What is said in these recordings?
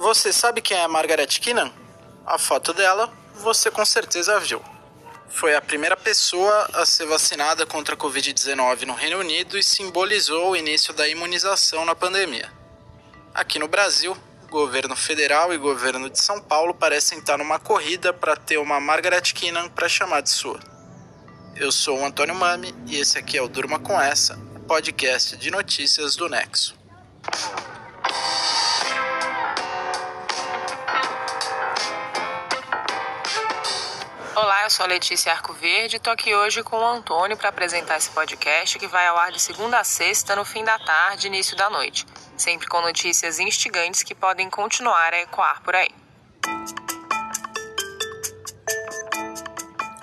Você sabe quem é Margaret Keenan? A foto dela você com certeza viu. Foi a primeira pessoa a ser vacinada contra a Covid-19 no Reino Unido e simbolizou o início da imunização na pandemia. Aqui no Brasil, governo federal e governo de São Paulo parecem estar numa corrida para ter uma Margaret Keenan para chamar de sua. Eu sou o Antônio Mami e esse aqui é o Durma com Essa, podcast de notícias do Nexo. Olá, eu sou a Letícia Arcoverde e estou aqui hoje com o Antônio para apresentar esse podcast que vai ao ar de segunda a sexta, no fim da tarde início da noite, sempre com notícias instigantes que podem continuar a ecoar por aí.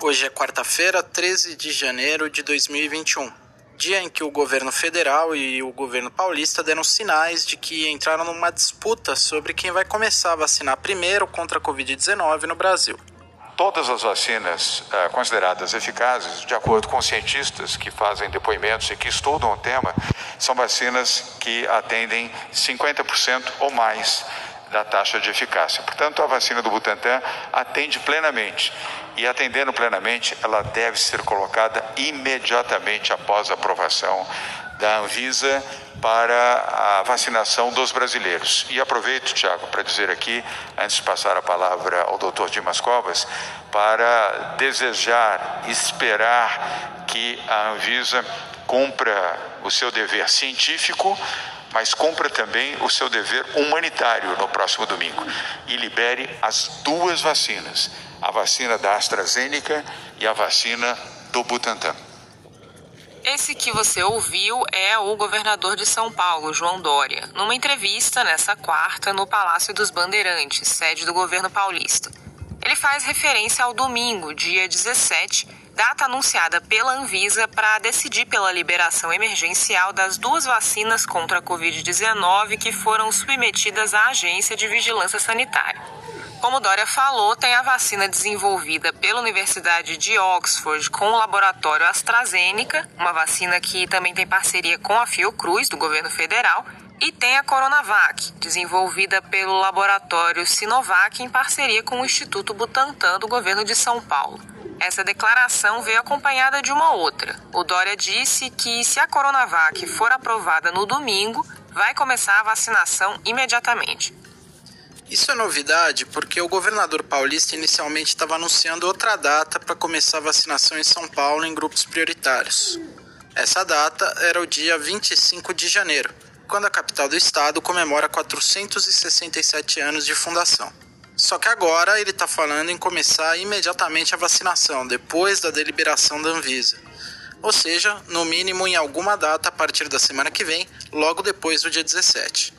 Hoje é quarta-feira, 13 de janeiro de 2021, dia em que o governo federal e o governo paulista deram sinais de que entraram numa disputa sobre quem vai começar a vacinar primeiro contra a Covid-19 no Brasil. Todas as vacinas uh, consideradas eficazes, de acordo com cientistas que fazem depoimentos e que estudam o tema, são vacinas que atendem 50% ou mais da taxa de eficácia. Portanto, a vacina do Butantan atende plenamente. E atendendo plenamente, ela deve ser colocada imediatamente após a aprovação da Anvisa para a vacinação dos brasileiros. E aproveito, Tiago, para dizer aqui, antes de passar a palavra ao doutor Dimas Covas, para desejar, esperar que a Anvisa cumpra o seu dever científico, mas cumpra também o seu dever humanitário no próximo domingo e libere as duas vacinas, a vacina da AstraZeneca e a vacina do Butantan. Esse que você ouviu é o governador de São Paulo, João Dória, numa entrevista nessa quarta no Palácio dos Bandeirantes, sede do governo paulista. Ele faz referência ao domingo, dia 17, data anunciada pela Anvisa para decidir pela liberação emergencial das duas vacinas contra a Covid-19 que foram submetidas à Agência de Vigilância Sanitária. Como Dória falou, tem a vacina desenvolvida pela Universidade de Oxford com o laboratório AstraZeneca, uma vacina que também tem parceria com a Fiocruz, do governo federal, e tem a Coronavac, desenvolvida pelo laboratório Sinovac em parceria com o Instituto Butantan do governo de São Paulo. Essa declaração veio acompanhada de uma outra. O Dória disse que se a Coronavac for aprovada no domingo, vai começar a vacinação imediatamente. Isso é novidade porque o governador paulista inicialmente estava anunciando outra data para começar a vacinação em São Paulo em grupos prioritários. Essa data era o dia 25 de janeiro, quando a capital do estado comemora 467 anos de fundação. Só que agora ele está falando em começar imediatamente a vacinação, depois da deliberação da Anvisa. Ou seja, no mínimo em alguma data a partir da semana que vem, logo depois do dia 17.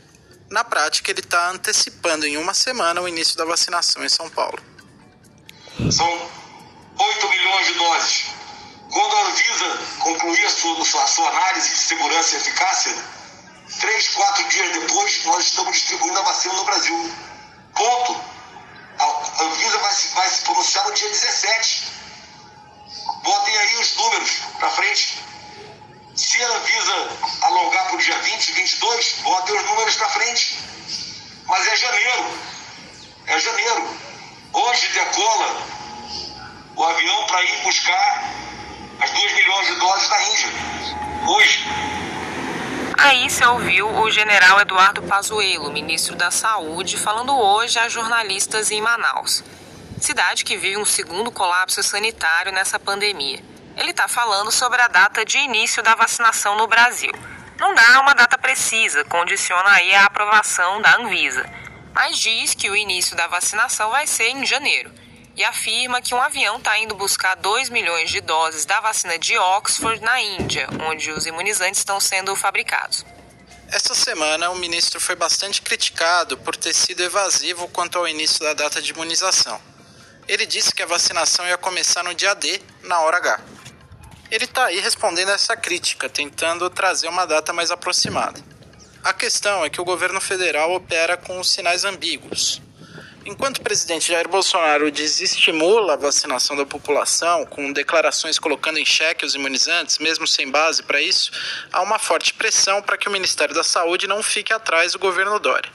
Na prática, ele está antecipando em uma semana o início da vacinação em São Paulo. São 8 milhões de doses. Quando a Anvisa concluir a sua, a sua análise de segurança e eficácia, três, quatro dias depois, nós estamos distribuindo a vacina no Brasil. Ponto. A Anvisa vai, vai se pronunciar no dia 17. Botem aí os números para frente. Se a Anvisa alongar para o dia 20, 22, botem os números para frente. Mas é janeiro. É janeiro. Hoje decola o avião para ir buscar as 2 milhões de doses da Índia. Hoje. Aí se ouviu o general Eduardo Pazuello, ministro da Saúde, falando hoje a jornalistas em Manaus, cidade que vive um segundo colapso sanitário nessa pandemia. Ele está falando sobre a data de início da vacinação no Brasil. Não dá uma data precisa, condiciona aí a aprovação da Anvisa, mas diz que o início da vacinação vai ser em janeiro e afirma que um avião está indo buscar 2 milhões de doses da vacina de Oxford na Índia, onde os imunizantes estão sendo fabricados. Esta semana, o ministro foi bastante criticado por ter sido evasivo quanto ao início da data de imunização. Ele disse que a vacinação ia começar no dia D, na hora H. Ele está aí respondendo a essa crítica, tentando trazer uma data mais aproximada. A questão é que o governo federal opera com sinais ambíguos. Enquanto o presidente Jair Bolsonaro desestimula a vacinação da população, com declarações colocando em xeque os imunizantes, mesmo sem base para isso, há uma forte pressão para que o Ministério da Saúde não fique atrás do governo Dória.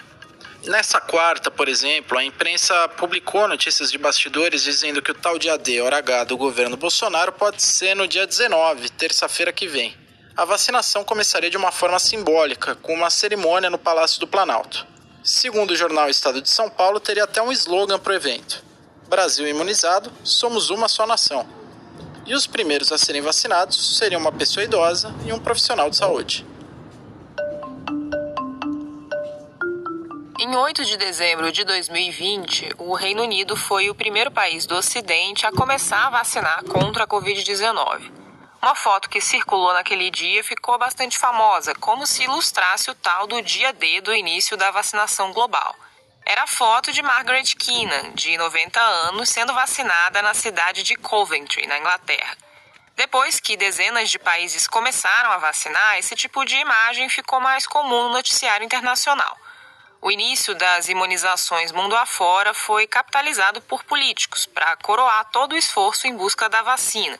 Nessa quarta, por exemplo, a imprensa publicou notícias de bastidores dizendo que o tal dia D, hora H do governo Bolsonaro pode ser no dia 19, terça-feira que vem. A vacinação começaria de uma forma simbólica, com uma cerimônia no Palácio do Planalto. Segundo o jornal Estado de São Paulo, teria até um slogan para o evento: Brasil imunizado, somos uma só nação. E os primeiros a serem vacinados seriam uma pessoa idosa e um profissional de saúde. Em 8 de dezembro de 2020, o Reino Unido foi o primeiro país do Ocidente a começar a vacinar contra a Covid-19. Uma foto que circulou naquele dia ficou bastante famosa, como se ilustrasse o tal do dia D do início da vacinação global. Era a foto de Margaret Keenan, de 90 anos, sendo vacinada na cidade de Coventry, na Inglaterra. Depois que dezenas de países começaram a vacinar, esse tipo de imagem ficou mais comum no noticiário internacional. O início das imunizações mundo afora foi capitalizado por políticos para coroar todo o esforço em busca da vacina.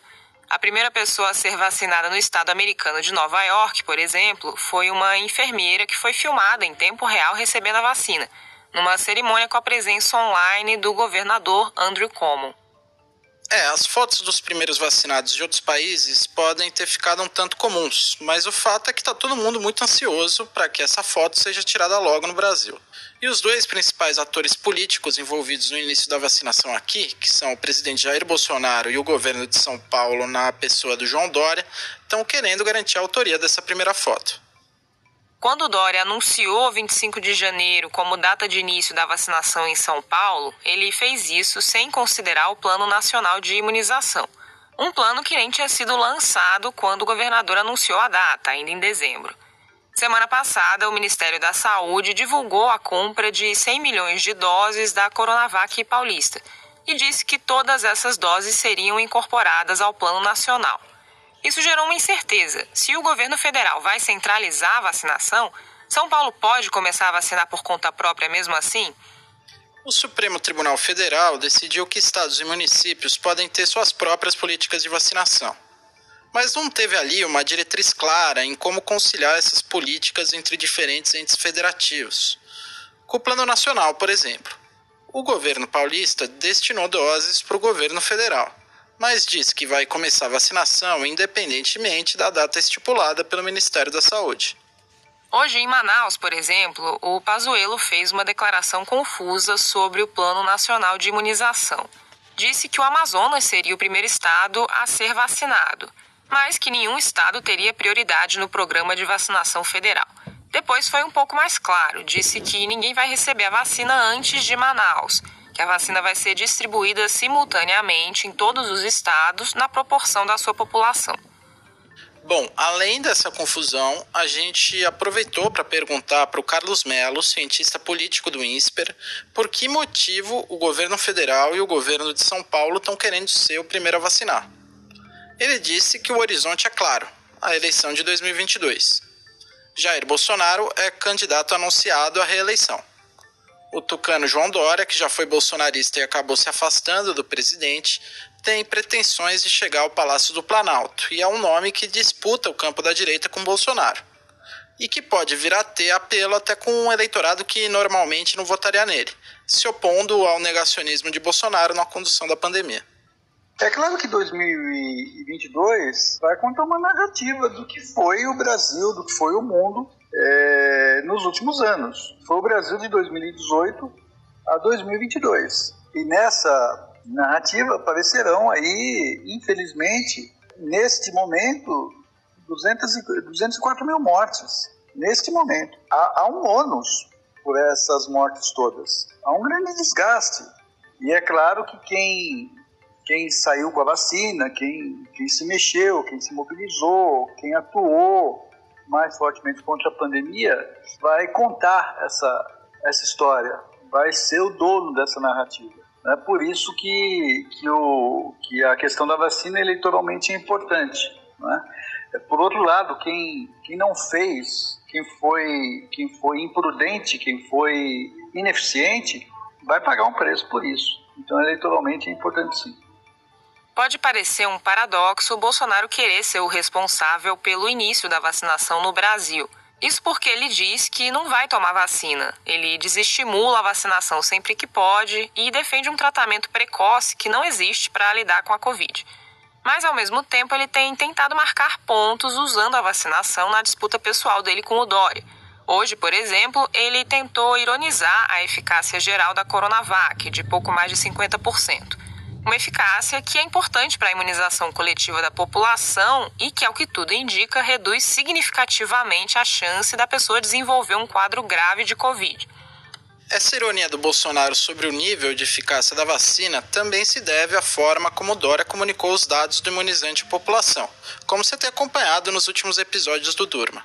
A primeira pessoa a ser vacinada no estado americano de Nova York, por exemplo, foi uma enfermeira que foi filmada em tempo real recebendo a vacina, numa cerimônia com a presença online do governador Andrew Cuomo. É, as fotos dos primeiros vacinados de outros países podem ter ficado um tanto comuns, mas o fato é que está todo mundo muito ansioso para que essa foto seja tirada logo no Brasil. E os dois principais atores políticos envolvidos no início da vacinação aqui, que são o presidente Jair Bolsonaro e o governo de São Paulo na pessoa do João Dória, estão querendo garantir a autoria dessa primeira foto. Quando Dória anunciou 25 de janeiro como data de início da vacinação em São Paulo, ele fez isso sem considerar o Plano Nacional de Imunização. Um plano que nem tinha sido lançado quando o governador anunciou a data, ainda em dezembro. Semana passada, o Ministério da Saúde divulgou a compra de 100 milhões de doses da Coronavac Paulista e disse que todas essas doses seriam incorporadas ao Plano Nacional. Isso gerou uma incerteza. Se o governo federal vai centralizar a vacinação, São Paulo pode começar a vacinar por conta própria mesmo assim? O Supremo Tribunal Federal decidiu que estados e municípios podem ter suas próprias políticas de vacinação. Mas não teve ali uma diretriz clara em como conciliar essas políticas entre diferentes entes federativos. Com o Plano Nacional, por exemplo, o governo paulista destinou doses para o governo federal mas diz que vai começar a vacinação independentemente da data estipulada pelo Ministério da Saúde. Hoje, em Manaus, por exemplo, o Pazuello fez uma declaração confusa sobre o Plano Nacional de Imunização. Disse que o Amazonas seria o primeiro estado a ser vacinado, mas que nenhum estado teria prioridade no programa de vacinação federal. Depois foi um pouco mais claro, disse que ninguém vai receber a vacina antes de Manaus que a vacina vai ser distribuída simultaneamente em todos os estados na proporção da sua população. Bom, além dessa confusão, a gente aproveitou para perguntar para o Carlos Melo, cientista político do INSPER, por que motivo o governo federal e o governo de São Paulo estão querendo ser o primeiro a vacinar. Ele disse que o horizonte é claro, a eleição de 2022. Jair Bolsonaro é candidato anunciado à reeleição. O tucano João Dória, que já foi bolsonarista e acabou se afastando do presidente, tem pretensões de chegar ao Palácio do Planalto e é um nome que disputa o campo da direita com Bolsonaro. E que pode vir a ter apelo até com um eleitorado que normalmente não votaria nele, se opondo ao negacionismo de Bolsonaro na condução da pandemia. É claro que 2022 vai contar uma narrativa do que foi o Brasil, do que foi o mundo é, nos últimos anos. Foi o Brasil de 2018 a 2022. E nessa narrativa aparecerão aí, infelizmente, neste momento, 200 e, 204 mil mortes. Neste momento. Há, há um ônus por essas mortes todas. Há um grande desgaste. E é claro que quem, quem saiu com a vacina, quem, quem se mexeu, quem se mobilizou, quem atuou, mais fortemente contra a pandemia, vai contar essa, essa história, vai ser o dono dessa narrativa. É por isso que, que, o, que a questão da vacina eleitoralmente é importante. Né? Por outro lado, quem, quem não fez, quem foi, quem foi imprudente, quem foi ineficiente, vai pagar um preço por isso. Então, eleitoralmente é importante sim. Pode parecer um paradoxo o Bolsonaro querer ser o responsável pelo início da vacinação no Brasil. Isso porque ele diz que não vai tomar vacina. Ele desestimula a vacinação sempre que pode e defende um tratamento precoce que não existe para lidar com a Covid. Mas, ao mesmo tempo, ele tem tentado marcar pontos usando a vacinação na disputa pessoal dele com o Dória. Hoje, por exemplo, ele tentou ironizar a eficácia geral da Coronavac, de pouco mais de 50% uma eficácia que é importante para a imunização coletiva da população e que, ao que tudo indica, reduz significativamente a chance da pessoa desenvolver um quadro grave de Covid. Essa ironia do Bolsonaro sobre o nível de eficácia da vacina também se deve à forma como Dória comunicou os dados do imunizante à população, como você tem acompanhado nos últimos episódios do Durma.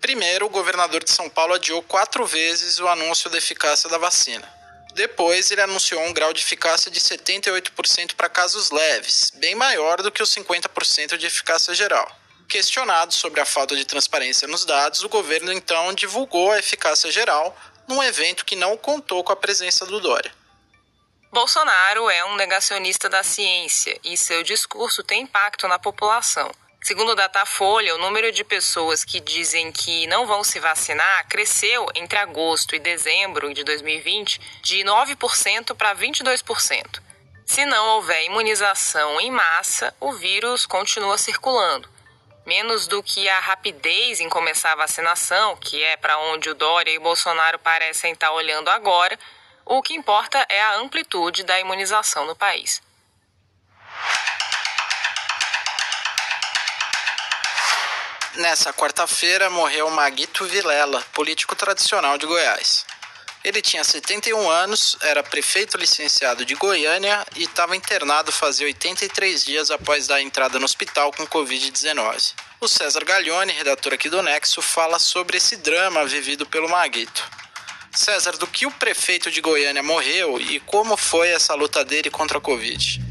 Primeiro, o governador de São Paulo adiou quatro vezes o anúncio da eficácia da vacina. Depois, ele anunciou um grau de eficácia de 78% para casos leves, bem maior do que os 50% de eficácia geral. Questionado sobre a falta de transparência nos dados, o governo então divulgou a eficácia geral num evento que não contou com a presença do Dória. Bolsonaro é um negacionista da ciência e seu discurso tem impacto na população. Segundo o Datafolha, o número de pessoas que dizem que não vão se vacinar cresceu entre agosto e dezembro de 2020 de 9% para 22%. Se não houver imunização em massa, o vírus continua circulando. Menos do que a rapidez em começar a vacinação, que é para onde o Dória e o Bolsonaro parecem estar olhando agora, o que importa é a amplitude da imunização no país. Nessa quarta-feira morreu Maguito Vilela, político tradicional de Goiás. Ele tinha 71 anos, era prefeito licenciado de Goiânia e estava internado fazia 83 dias após dar entrada no hospital com Covid-19. O César Gaglione, redator aqui do Nexo, fala sobre esse drama vivido pelo Maguito. César, do que o prefeito de Goiânia morreu e como foi essa luta dele contra a Covid?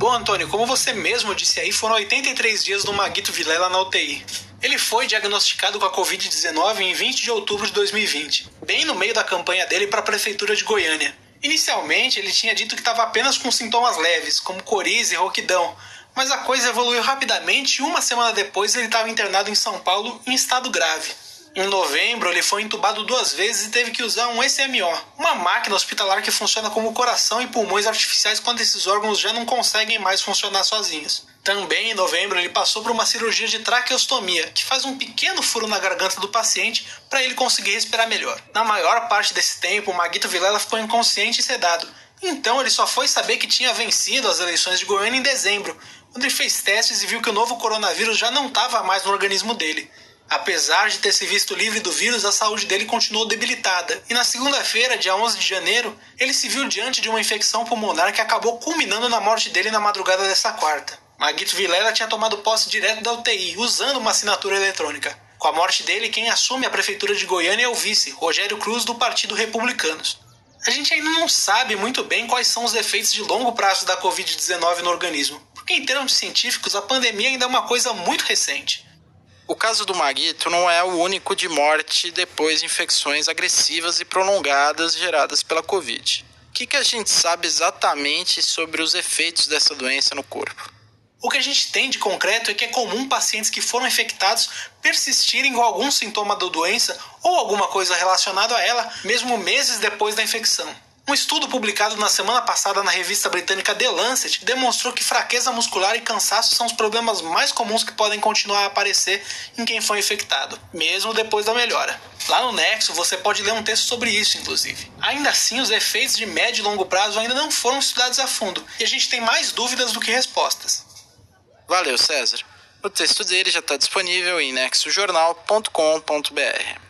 Bom, Antônio, como você mesmo disse aí, foram 83 dias do Maguito Vilela na UTI. Ele foi diagnosticado com a Covid-19 em 20 de outubro de 2020, bem no meio da campanha dele para a Prefeitura de Goiânia. Inicialmente, ele tinha dito que estava apenas com sintomas leves, como coriza e rouquidão, mas a coisa evoluiu rapidamente e uma semana depois ele estava internado em São Paulo em estado grave. Em novembro, ele foi entubado duas vezes e teve que usar um SMO, uma máquina hospitalar que funciona como coração e pulmões artificiais quando esses órgãos já não conseguem mais funcionar sozinhos. Também em novembro ele passou por uma cirurgia de traqueostomia, que faz um pequeno furo na garganta do paciente para ele conseguir respirar melhor. Na maior parte desse tempo, Maguito Vilela ficou inconsciente e sedado. Então ele só foi saber que tinha vencido as eleições de Goiânia em dezembro, quando ele fez testes e viu que o novo coronavírus já não estava mais no organismo dele. Apesar de ter se visto livre do vírus, a saúde dele continuou debilitada, e na segunda-feira, dia 11 de janeiro, ele se viu diante de uma infecção pulmonar que acabou culminando na morte dele na madrugada dessa quarta. Maguito Vilela tinha tomado posse direto da UTI, usando uma assinatura eletrônica. Com a morte dele, quem assume a prefeitura de Goiânia é o vice, Rogério Cruz, do Partido Republicanos. A gente ainda não sabe muito bem quais são os efeitos de longo prazo da Covid-19 no organismo, porque em termos científicos a pandemia ainda é uma coisa muito recente. O caso do Maguito não é o único de morte depois de infecções agressivas e prolongadas geradas pela Covid. O que, que a gente sabe exatamente sobre os efeitos dessa doença no corpo? O que a gente tem de concreto é que é comum pacientes que foram infectados persistirem com algum sintoma da doença ou alguma coisa relacionada a ela, mesmo meses depois da infecção. Um estudo publicado na semana passada na revista britânica The Lancet demonstrou que fraqueza muscular e cansaço são os problemas mais comuns que podem continuar a aparecer em quem foi infectado, mesmo depois da melhora. Lá no Nexo você pode ler um texto sobre isso, inclusive. Ainda assim, os efeitos de médio e longo prazo ainda não foram estudados a fundo e a gente tem mais dúvidas do que respostas. Valeu, César. O texto dele já está disponível em nexojornal.com.br.